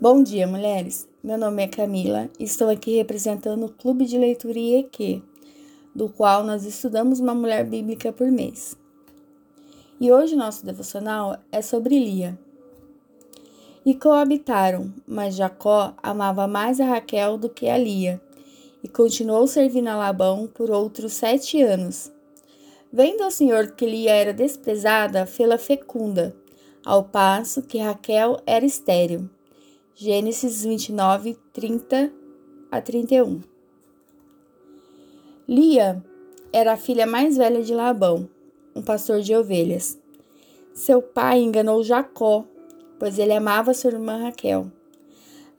Bom dia, mulheres. Meu nome é Camila e estou aqui representando o Clube de Leitura IEQ, do qual nós estudamos uma mulher bíblica por mês. E hoje nosso devocional é sobre Lia. E coabitaram, mas Jacó amava mais a Raquel do que a Lia, e continuou servindo a Labão por outros sete anos. Vendo ao Senhor que Lia era desprezada, fê-la fecunda, ao passo que Raquel era estéril. Gênesis 29, 30 a 31. Lia era a filha mais velha de Labão, um pastor de ovelhas. Seu pai enganou Jacó, pois ele amava sua irmã Raquel.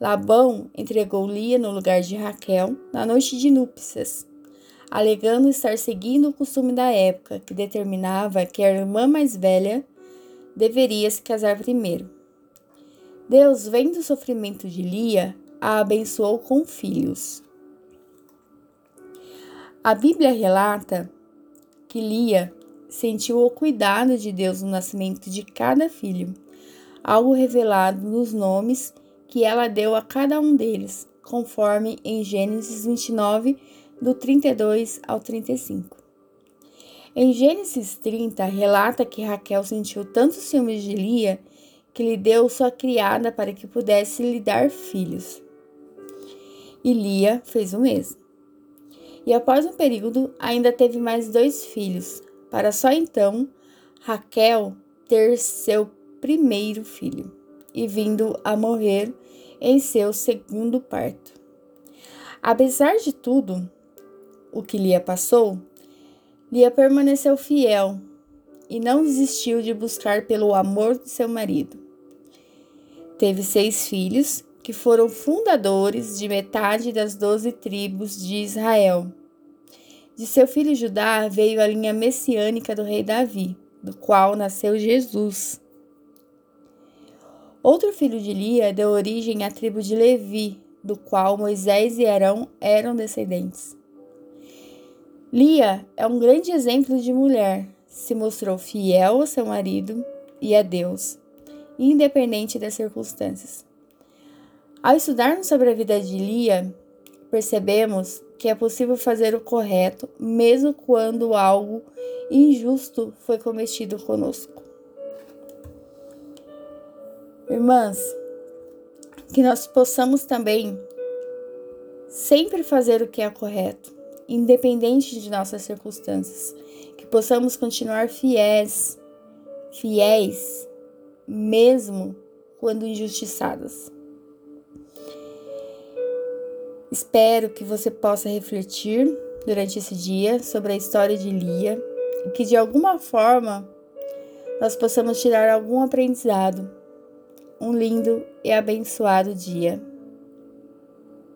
Labão entregou Lia no lugar de Raquel na noite de núpcias, alegando estar seguindo o costume da época, que determinava que a irmã mais velha deveria se casar primeiro. Deus, vendo o sofrimento de Lia, a abençoou com filhos. A Bíblia relata que Lia sentiu o cuidado de Deus no nascimento de cada filho, algo revelado nos nomes que ela deu a cada um deles, conforme em Gênesis 29, do 32 ao 35. Em Gênesis 30, relata que Raquel sentiu tantos ciúmes de Lia que lhe deu sua criada para que pudesse lhe dar filhos. E Lia fez o mesmo. E após um período, ainda teve mais dois filhos, para só então Raquel ter seu primeiro filho e vindo a morrer em seu segundo parto. Apesar de tudo o que Lia passou, Lia permaneceu fiel e não desistiu de buscar pelo amor de seu marido. Teve seis filhos, que foram fundadores de metade das doze tribos de Israel. De seu filho Judá veio a linha messiânica do rei Davi, do qual nasceu Jesus. Outro filho de Lia deu origem à tribo de Levi, do qual Moisés e Arão eram descendentes. Lia é um grande exemplo de mulher, se mostrou fiel ao seu marido e a Deus, independente das circunstâncias. Ao estudarmos sobre a vida de Lia, percebemos que é possível fazer o correto mesmo quando algo injusto foi cometido conosco. Irmãs, que nós possamos também sempre fazer o que é correto, independente de nossas circunstâncias, que possamos continuar fiéis, fiéis, mesmo quando injustiçadas. Espero que você possa refletir durante esse dia sobre a história de Lia e que de alguma forma nós possamos tirar algum aprendizado. Um lindo e abençoado dia.